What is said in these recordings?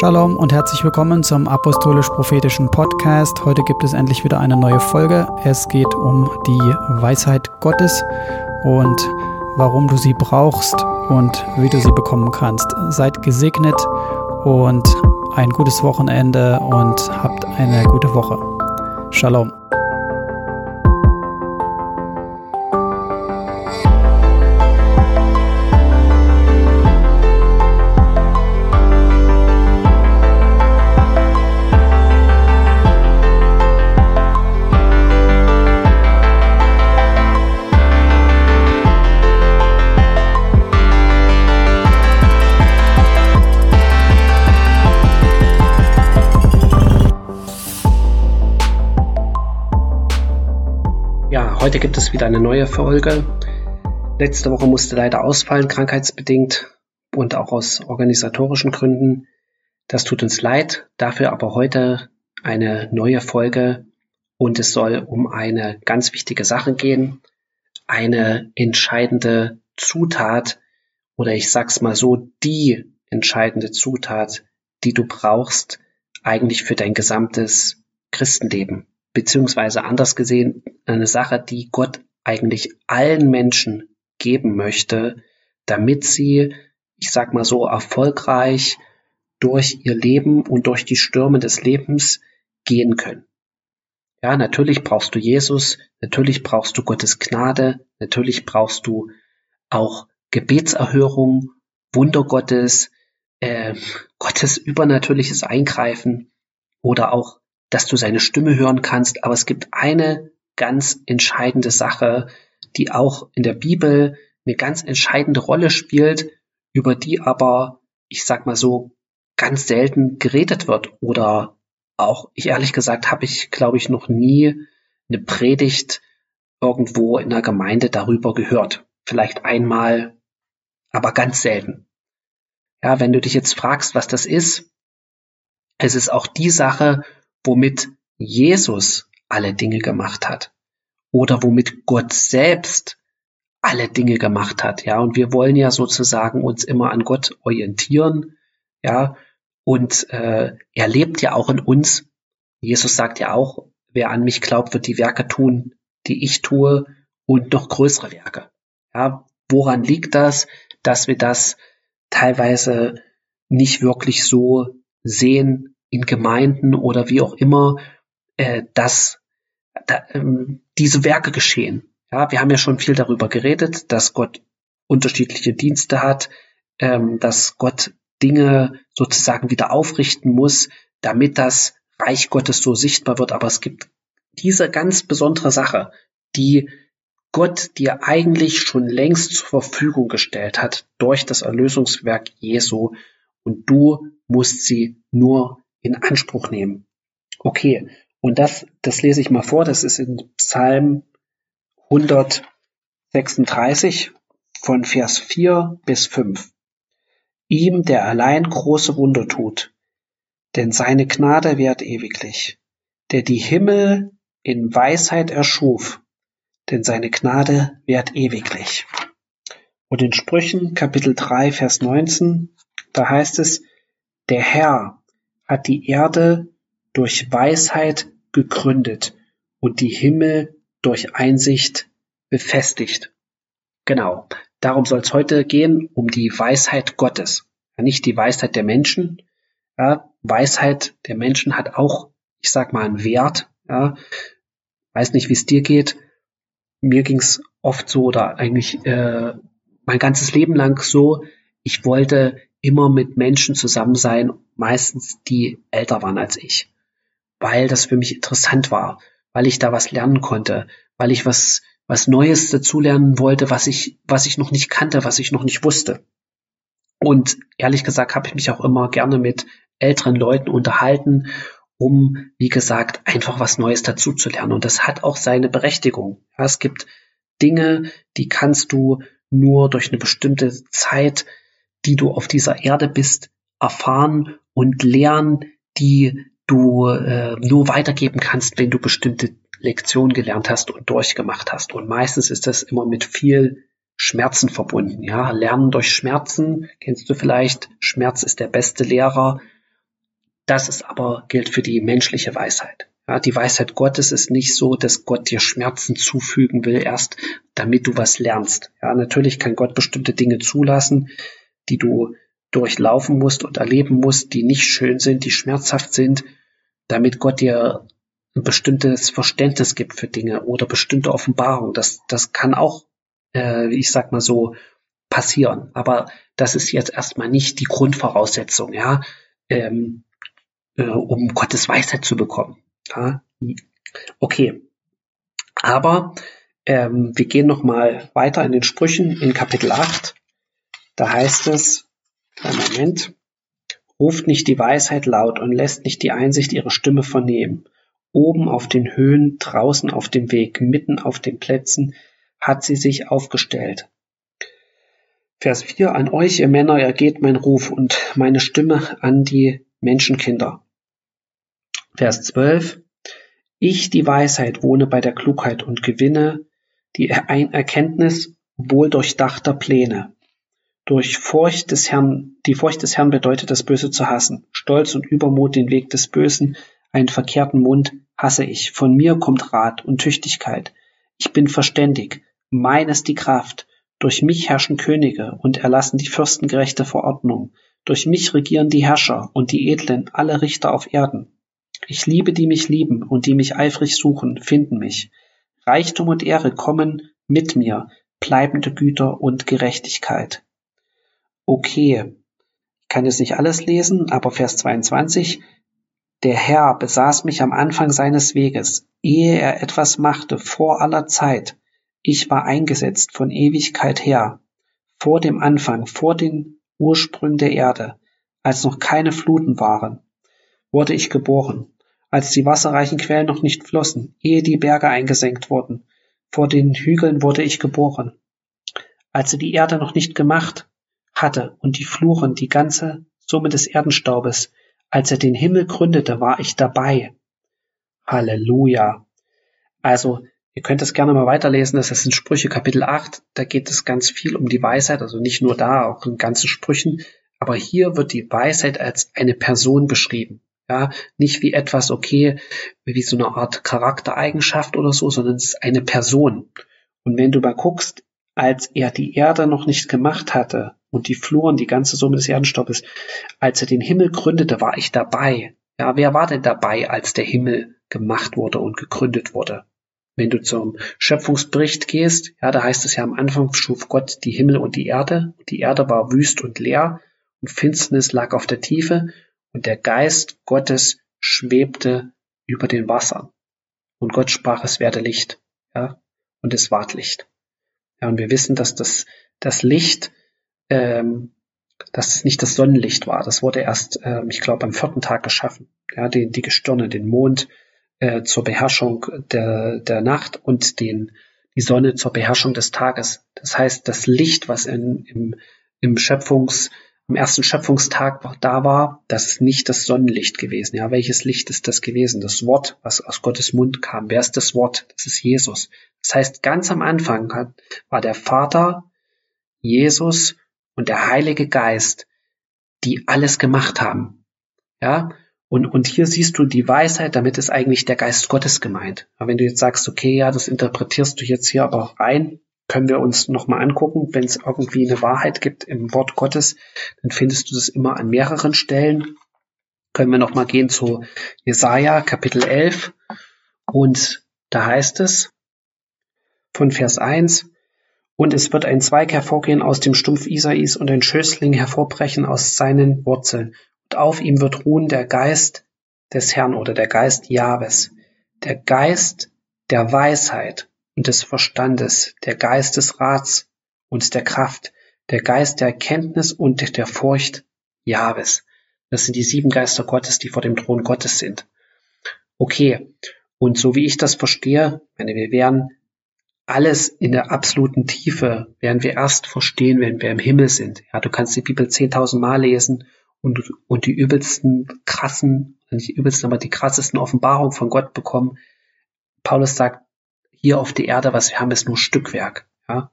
Shalom und herzlich willkommen zum Apostolisch-Prophetischen Podcast. Heute gibt es endlich wieder eine neue Folge. Es geht um die Weisheit Gottes und warum du sie brauchst und wie du sie bekommen kannst. Seid gesegnet und ein gutes Wochenende und habt eine gute Woche. Shalom. Heute gibt es wieder eine neue Folge. Letzte Woche musste leider ausfallen, krankheitsbedingt und auch aus organisatorischen Gründen. Das tut uns leid. Dafür aber heute eine neue Folge und es soll um eine ganz wichtige Sache gehen. Eine entscheidende Zutat oder ich sag's mal so, die entscheidende Zutat, die du brauchst eigentlich für dein gesamtes Christenleben beziehungsweise anders gesehen eine Sache, die Gott eigentlich allen Menschen geben möchte, damit sie, ich sag mal so, erfolgreich durch ihr Leben und durch die Stürme des Lebens gehen können. Ja, natürlich brauchst du Jesus, natürlich brauchst du Gottes Gnade, natürlich brauchst du auch Gebetserhörung, Wunder Gottes, äh, Gottes übernatürliches Eingreifen oder auch dass du seine Stimme hören kannst. Aber es gibt eine ganz entscheidende Sache, die auch in der Bibel eine ganz entscheidende Rolle spielt, über die aber, ich sag mal so, ganz selten geredet wird. Oder auch, ich ehrlich gesagt, habe ich, glaube ich, noch nie eine Predigt irgendwo in der Gemeinde darüber gehört. Vielleicht einmal, aber ganz selten. Ja, wenn du dich jetzt fragst, was das ist, es ist auch die Sache, womit Jesus alle Dinge gemacht hat oder womit Gott selbst alle Dinge gemacht hat, ja, und wir wollen ja sozusagen uns immer an Gott orientieren, ja, und äh, er lebt ja auch in uns. Jesus sagt ja auch, wer an mich glaubt, wird die Werke tun, die ich tue und noch größere Werke. Ja, woran liegt das, dass wir das teilweise nicht wirklich so sehen, in Gemeinden oder wie auch immer, äh, dass da, ähm, diese Werke geschehen. Ja, wir haben ja schon viel darüber geredet, dass Gott unterschiedliche Dienste hat, ähm, dass Gott Dinge sozusagen wieder aufrichten muss, damit das Reich Gottes so sichtbar wird. Aber es gibt diese ganz besondere Sache, die Gott dir eigentlich schon längst zur Verfügung gestellt hat durch das Erlösungswerk Jesu und du musst sie nur in Anspruch nehmen. Okay, und das, das lese ich mal vor, das ist in Psalm 136 von Vers 4 bis 5. Ihm, der allein große Wunder tut, denn seine Gnade währt ewiglich, der die Himmel in Weisheit erschuf, denn seine Gnade währt ewiglich. Und in Sprüchen Kapitel 3 Vers 19, da heißt es, der Herr, hat die Erde durch Weisheit gegründet und die Himmel durch Einsicht befestigt. Genau, darum soll es heute gehen, um die Weisheit Gottes, nicht die Weisheit der Menschen. Ja, Weisheit der Menschen hat auch, ich sag mal, einen Wert. Ja. Weiß nicht, wie es dir geht. Mir ging es oft so oder eigentlich äh, mein ganzes Leben lang so. Ich wollte immer mit Menschen zusammen sein, meistens die älter waren als ich, weil das für mich interessant war, weil ich da was lernen konnte, weil ich was was Neues dazulernen wollte, was ich was ich noch nicht kannte, was ich noch nicht wusste. Und ehrlich gesagt habe ich mich auch immer gerne mit älteren Leuten unterhalten, um, wie gesagt, einfach was Neues dazu zu lernen. Und das hat auch seine Berechtigung. Es gibt Dinge, die kannst du nur durch eine bestimmte Zeit die du auf dieser Erde bist, erfahren und lernen, die du äh, nur weitergeben kannst, wenn du bestimmte Lektionen gelernt hast und durchgemacht hast. Und meistens ist das immer mit viel Schmerzen verbunden. Ja, Lernen durch Schmerzen kennst du vielleicht. Schmerz ist der beste Lehrer. Das ist aber gilt für die menschliche Weisheit. Ja, die Weisheit Gottes ist nicht so, dass Gott dir Schmerzen zufügen will, erst damit du was lernst. Ja, natürlich kann Gott bestimmte Dinge zulassen, die du durchlaufen musst und erleben musst, die nicht schön sind, die schmerzhaft sind, damit Gott dir ein bestimmtes Verständnis gibt für Dinge oder bestimmte Offenbarung. Das, das kann auch, äh, ich sag mal so, passieren. Aber das ist jetzt erstmal nicht die Grundvoraussetzung, ja, ähm, äh, um Gottes Weisheit zu bekommen. Ja? Okay. Aber ähm, wir gehen noch mal weiter in den Sprüchen in Kapitel 8. Da heißt es, Moment, ruft nicht die Weisheit laut und lässt nicht die Einsicht ihre Stimme vernehmen. Oben auf den Höhen, draußen auf dem Weg, mitten auf den Plätzen hat sie sich aufgestellt. Vers 4 An euch, ihr Männer, ergeht mein Ruf und meine Stimme an die Menschenkinder. Vers 12 Ich, die Weisheit, wohne bei der Klugheit und gewinne die Erkenntnis wohl durchdachter Pläne. Durch Furcht des Herrn, die Furcht des Herrn bedeutet, das Böse zu hassen. Stolz und Übermut den Weg des Bösen, einen verkehrten Mund hasse ich. Von mir kommt Rat und Tüchtigkeit. Ich bin verständig. Mein ist die Kraft. Durch mich herrschen Könige und erlassen die Fürsten gerechte Verordnung. Durch mich regieren die Herrscher und die Edlen alle Richter auf Erden. Ich liebe, die mich lieben und die mich eifrig suchen, finden mich. Reichtum und Ehre kommen mit mir, bleibende Güter und Gerechtigkeit. Okay, ich kann jetzt nicht alles lesen, aber Vers 22, der Herr besaß mich am Anfang seines Weges, ehe er etwas machte, vor aller Zeit. Ich war eingesetzt von Ewigkeit her, vor dem Anfang, vor den Ursprüngen der Erde, als noch keine Fluten waren, wurde ich geboren, als die wasserreichen Quellen noch nicht flossen, ehe die Berge eingesenkt wurden, vor den Hügeln wurde ich geboren, als er die Erde noch nicht gemacht hatte und die Fluren, die ganze Summe des Erdenstaubes, als er den Himmel gründete, war ich dabei. Halleluja. Also, ihr könnt das gerne mal weiterlesen, das ist in Sprüche Kapitel 8, da geht es ganz viel um die Weisheit, also nicht nur da, auch in ganzen Sprüchen, aber hier wird die Weisheit als eine Person beschrieben. Ja, nicht wie etwas, okay, wie so eine Art Charaktereigenschaft oder so, sondern es ist eine Person. Und wenn du mal guckst, als er die Erde noch nicht gemacht hatte und die Fluren, die ganze Summe des Erdenstoffes, als er den Himmel gründete, war ich dabei. Ja, wer war denn dabei, als der Himmel gemacht wurde und gegründet wurde? Wenn du zum Schöpfungsbericht gehst, ja, da heißt es ja am Anfang schuf Gott die Himmel und die Erde. Die Erde war wüst und leer und Finsternis lag auf der Tiefe und der Geist Gottes schwebte über den Wassern. Und Gott sprach, es werde Licht, ja, und es ward Licht. Ja, und wir wissen, dass das, das Licht, ähm, dass es nicht das Sonnenlicht war. Das wurde erst, ähm, ich glaube, am vierten Tag geschaffen. Ja, die, die Gestirne, den Mond äh, zur Beherrschung der, der Nacht und den, die Sonne zur Beherrschung des Tages. Das heißt, das Licht, was in, im, im Schöpfungs, am ersten Schöpfungstag da war, das ist nicht das Sonnenlicht gewesen. Ja, welches Licht ist das gewesen? Das Wort, was aus Gottes Mund kam. Wer ist das Wort? Das ist Jesus. Das heißt, ganz am Anfang war der Vater, Jesus und der Heilige Geist, die alles gemacht haben. Ja, und, und hier siehst du die Weisheit, damit ist eigentlich der Geist Gottes gemeint. Aber wenn du jetzt sagst, okay, ja, das interpretierst du jetzt hier aber rein, können wir uns nochmal angucken. Wenn es irgendwie eine Wahrheit gibt im Wort Gottes, dann findest du das immer an mehreren Stellen. Können wir nochmal gehen zu Jesaja Kapitel 11 und da heißt es von Vers 1, und es wird ein Zweig hervorgehen aus dem Stumpf Isais und ein Schößling hervorbrechen aus seinen Wurzeln. Und auf ihm wird ruhen der Geist des Herrn oder der Geist Jahwes, der Geist der Weisheit und des Verstandes, der Geist des Rats und der Kraft, der Geist der Erkenntnis und der Furcht Jahwes. Das sind die sieben Geister Gottes, die vor dem Thron Gottes sind. Okay. Und so wie ich das verstehe, meine, wir werden alles in der absoluten Tiefe werden wir erst verstehen, wenn wir im Himmel sind. Ja, du kannst die Bibel 10.000 Mal lesen und, und die übelsten krassen, nicht die übelsten, aber die krassesten Offenbarungen von Gott bekommen. Paulus sagt, hier auf der Erde, was wir haben, ist nur Stückwerk. Ja?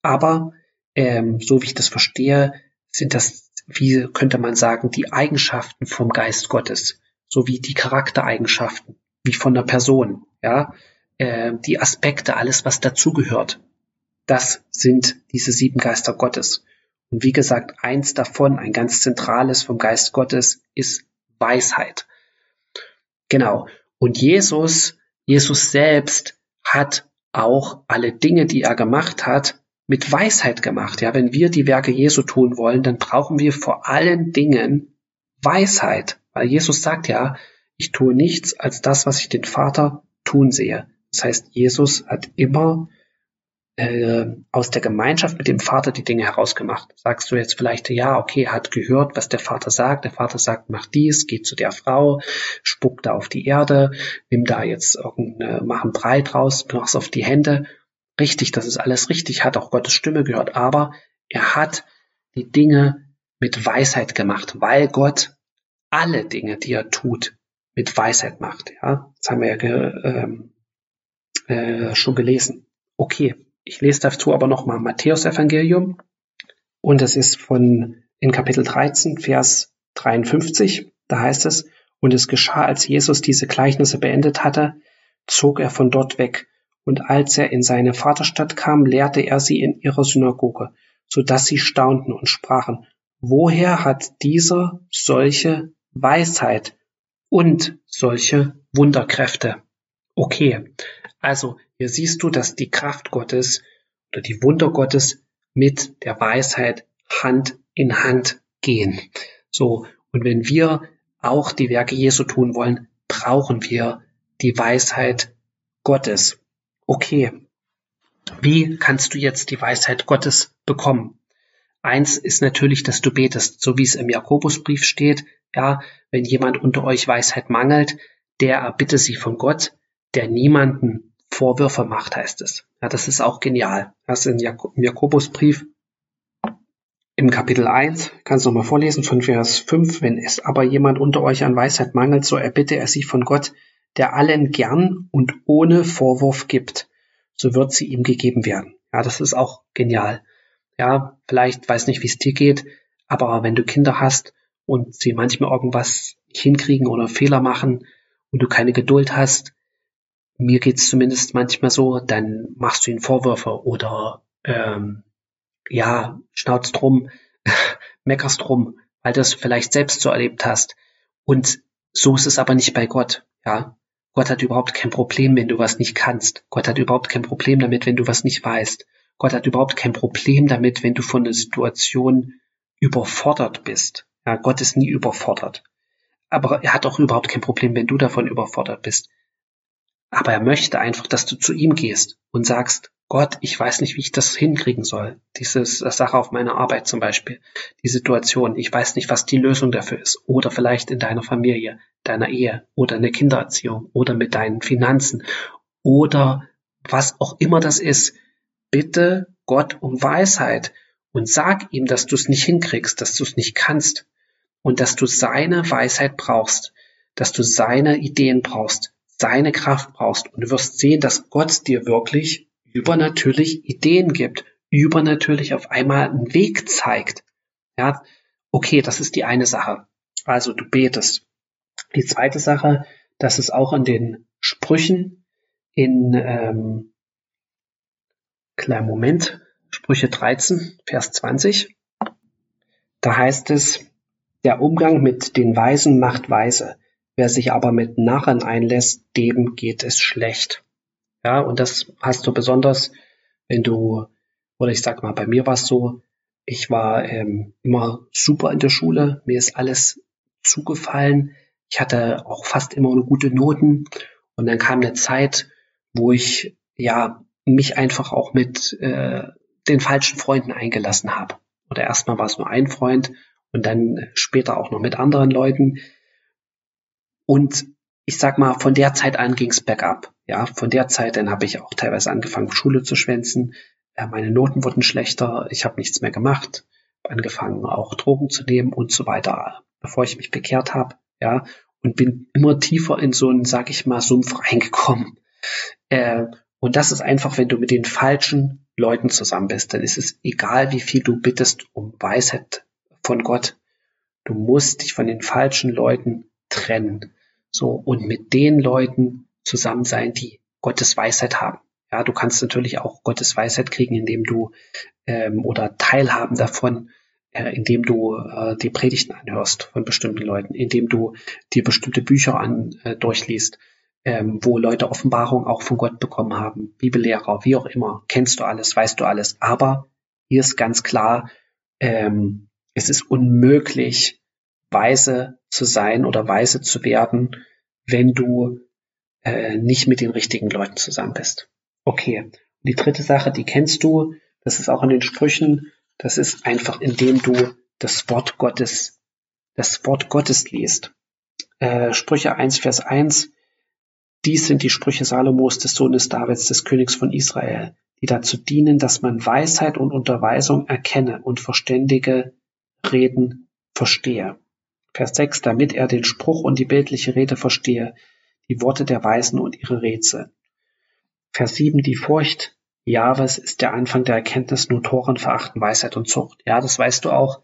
Aber ähm, so wie ich das verstehe, sind das wie könnte man sagen, die Eigenschaften vom Geist Gottes, sowie die Charaktereigenschaften, wie von der Person, ja, äh, die Aspekte, alles, was dazugehört. Das sind diese sieben Geister Gottes. Und wie gesagt, eins davon, ein ganz zentrales vom Geist Gottes, ist Weisheit. Genau. Und Jesus, Jesus selbst hat auch alle Dinge, die er gemacht hat, mit Weisheit gemacht. Ja, wenn wir die Werke Jesu tun wollen, dann brauchen wir vor allen Dingen Weisheit. Weil Jesus sagt ja, ich tue nichts als das, was ich den Vater tun sehe. Das heißt, Jesus hat immer äh, aus der Gemeinschaft mit dem Vater die Dinge herausgemacht. Sagst du jetzt vielleicht, ja, okay, hat gehört, was der Vater sagt. Der Vater sagt, mach dies, geh zu der Frau, spuck da auf die Erde, nimm da jetzt irgendeine, mach ein Brei draus, mach's auf die Hände. Richtig, das ist alles richtig, hat auch Gottes Stimme gehört, aber er hat die Dinge mit Weisheit gemacht, weil Gott alle Dinge, die er tut, mit Weisheit macht. Ja, das haben wir ja ähm, äh, schon gelesen. Okay, ich lese dazu aber nochmal Matthäus Evangelium und es ist von in Kapitel 13, Vers 53. Da heißt es, und es geschah, als Jesus diese Gleichnisse beendet hatte, zog er von dort weg. Und als er in seine Vaterstadt kam, lehrte er sie in ihrer Synagoge, so dass sie staunten und sprachen, woher hat dieser solche Weisheit und solche Wunderkräfte? Okay, also hier siehst du, dass die Kraft Gottes oder die Wunder Gottes mit der Weisheit Hand in Hand gehen. So, und wenn wir auch die Werke Jesu tun wollen, brauchen wir die Weisheit Gottes. Okay, wie kannst du jetzt die Weisheit Gottes bekommen? Eins ist natürlich, dass du betest, so wie es im Jakobusbrief steht. Ja, wenn jemand unter euch Weisheit mangelt, der erbitte sie von Gott, der niemanden Vorwürfe macht, heißt es. Ja, das ist auch genial. Das ist im Jakobusbrief im Kapitel 1, kannst du nochmal vorlesen von Vers 5, wenn es aber jemand unter euch an Weisheit mangelt, so erbitte er sie von Gott, der allen gern und ohne Vorwurf gibt, so wird sie ihm gegeben werden. Ja, das ist auch genial. Ja, vielleicht weiß nicht, wie es dir geht, aber wenn du Kinder hast und sie manchmal irgendwas hinkriegen oder Fehler machen und du keine Geduld hast, mir geht's zumindest manchmal so, dann machst du ihnen Vorwürfe oder ähm, ja, schnauzt drum, meckerst drum, weil du es vielleicht selbst so erlebt hast. Und so ist es aber nicht bei Gott, ja. Gott hat überhaupt kein Problem, wenn du was nicht kannst. Gott hat überhaupt kein Problem damit, wenn du was nicht weißt. Gott hat überhaupt kein Problem damit, wenn du von einer Situation überfordert bist. Ja, Gott ist nie überfordert. Aber er hat auch überhaupt kein Problem, wenn du davon überfordert bist. Aber er möchte einfach, dass du zu ihm gehst und sagst, Gott, ich weiß nicht, wie ich das hinkriegen soll. Diese Sache auf meiner Arbeit zum Beispiel, die Situation, ich weiß nicht, was die Lösung dafür ist. Oder vielleicht in deiner Familie, deiner Ehe oder in der Kindererziehung oder mit deinen Finanzen oder was auch immer das ist. Bitte Gott um Weisheit und sag ihm, dass du es nicht hinkriegst, dass du es nicht kannst und dass du seine Weisheit brauchst, dass du seine Ideen brauchst, seine Kraft brauchst. Und du wirst sehen, dass Gott dir wirklich übernatürlich Ideen gibt, übernatürlich auf einmal einen Weg zeigt. Ja, okay, das ist die eine Sache. Also du betest. Die zweite Sache, das ist auch in den Sprüchen in ähm, kleinen Moment, Sprüche 13, Vers 20. Da heißt es, der Umgang mit den Weisen macht weise. Wer sich aber mit Narren einlässt, dem geht es schlecht. Ja, und das hast du besonders, wenn du, oder ich sag mal, bei mir war es so, ich war ähm, immer super in der Schule, mir ist alles zugefallen. Ich hatte auch fast immer eine gute Noten. Und dann kam eine Zeit, wo ich ja mich einfach auch mit äh, den falschen Freunden eingelassen habe. Oder erstmal war es nur ein Freund und dann später auch noch mit anderen Leuten. Und ich sag mal, von der Zeit an ging's bergab. Ja, von der Zeit dann habe ich auch teilweise angefangen, Schule zu schwänzen. Ja, meine Noten wurden schlechter, ich habe nichts mehr gemacht, angefangen auch Drogen zu nehmen und so weiter, bevor ich mich bekehrt habe. Ja, und bin immer tiefer in so einen, sag ich mal, Sumpf reingekommen. Äh, und das ist einfach, wenn du mit den falschen Leuten zusammen bist, dann ist es egal, wie viel du bittest um Weisheit von Gott. Du musst dich von den falschen Leuten trennen. So, und mit den Leuten zusammen sein, die Gottes Weisheit haben. Ja, du kannst natürlich auch Gottes Weisheit kriegen, indem du ähm, oder teilhaben davon, äh, indem du äh, die Predigten anhörst von bestimmten Leuten, indem du dir bestimmte Bücher an äh, durchliest, ähm, wo Leute Offenbarung auch von Gott bekommen haben, Bibellehrer, wie auch immer, kennst du alles, weißt du alles. Aber hier ist ganz klar, ähm, es ist unmöglich, weise zu sein oder weise zu werden, wenn du äh, nicht mit den richtigen Leuten zusammen bist. Okay. Die dritte Sache, die kennst du, das ist auch in den Sprüchen, das ist einfach, indem du das Wort Gottes, das Wort Gottes liest. Äh, Sprüche 1, Vers 1, dies sind die Sprüche Salomos, des Sohnes Davids, des Königs von Israel, die dazu dienen, dass man Weisheit und Unterweisung erkenne und verständige Reden verstehe. Vers 6, damit er den Spruch und die bildliche Rede verstehe, die Worte der Weisen und ihre Rätsel. Vers 7, die Furcht Jahres ist der Anfang der Erkenntnis, nur Toren verachten Weisheit und Zucht. Ja, das weißt du auch.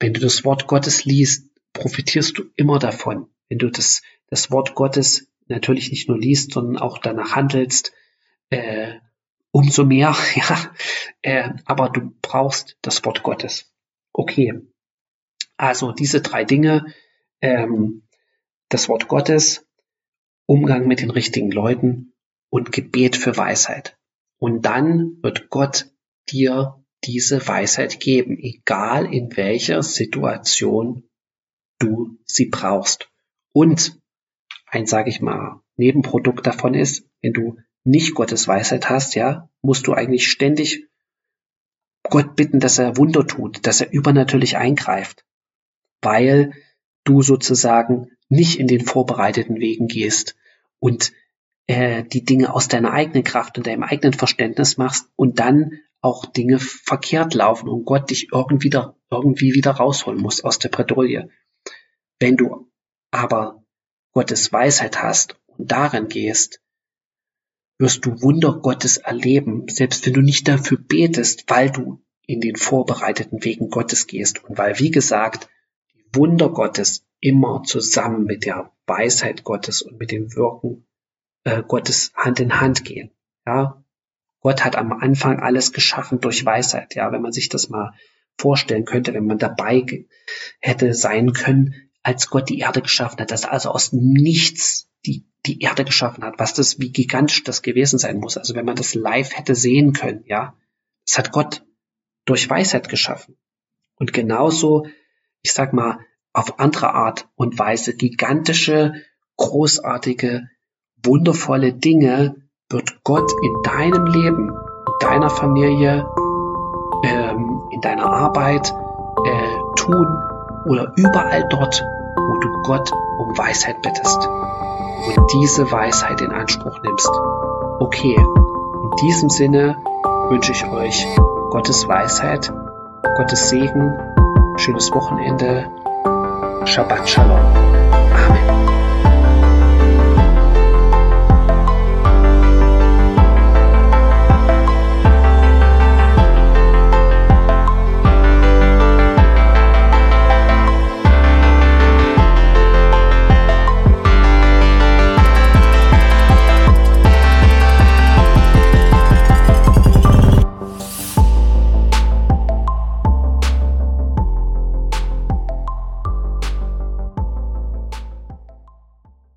Wenn du das Wort Gottes liest, profitierst du immer davon. Wenn du das, das Wort Gottes natürlich nicht nur liest, sondern auch danach handelst, äh, umso mehr, ja. Äh, aber du brauchst das Wort Gottes. Okay. Also diese drei Dinge, ähm, das Wort Gottes, Umgang mit den richtigen Leuten und Gebet für Weisheit. Und dann wird Gott dir diese Weisheit geben, egal in welcher Situation du sie brauchst. Und ein, sage ich mal, Nebenprodukt davon ist, wenn du nicht Gottes Weisheit hast, ja, musst du eigentlich ständig Gott bitten, dass er Wunder tut, dass er übernatürlich eingreift, weil du sozusagen nicht in den vorbereiteten Wegen gehst und äh, die Dinge aus deiner eigenen Kraft und deinem eigenen Verständnis machst und dann auch Dinge verkehrt laufen und Gott dich irgendwie, da, irgendwie wieder rausholen muss aus der Bredouille. Wenn du aber Gottes Weisheit hast und darin gehst, wirst du Wunder Gottes erleben, selbst wenn du nicht dafür betest, weil du in den vorbereiteten Wegen Gottes gehst und weil, wie gesagt, Wunder Gottes immer zusammen mit der Weisheit Gottes und mit dem Wirken äh, Gottes Hand in Hand gehen. Ja, Gott hat am Anfang alles geschaffen durch Weisheit. Ja, wenn man sich das mal vorstellen könnte, wenn man dabei hätte sein können, als Gott die Erde geschaffen hat, dass er also aus nichts die, die Erde geschaffen hat, was das, wie gigantisch das gewesen sein muss. Also wenn man das live hätte sehen können, ja, das hat Gott durch Weisheit geschaffen. Und genauso, ich sag mal, auf andere Art und Weise gigantische, großartige, wundervolle Dinge wird Gott in deinem Leben, in deiner Familie, ähm, in deiner Arbeit äh, tun, oder überall dort, wo du Gott um Weisheit bittest und diese Weisheit in Anspruch nimmst. Okay, in diesem Sinne wünsche ich euch Gottes Weisheit, Gottes Segen, schönes Wochenende, Shabbat Shalom. Amen.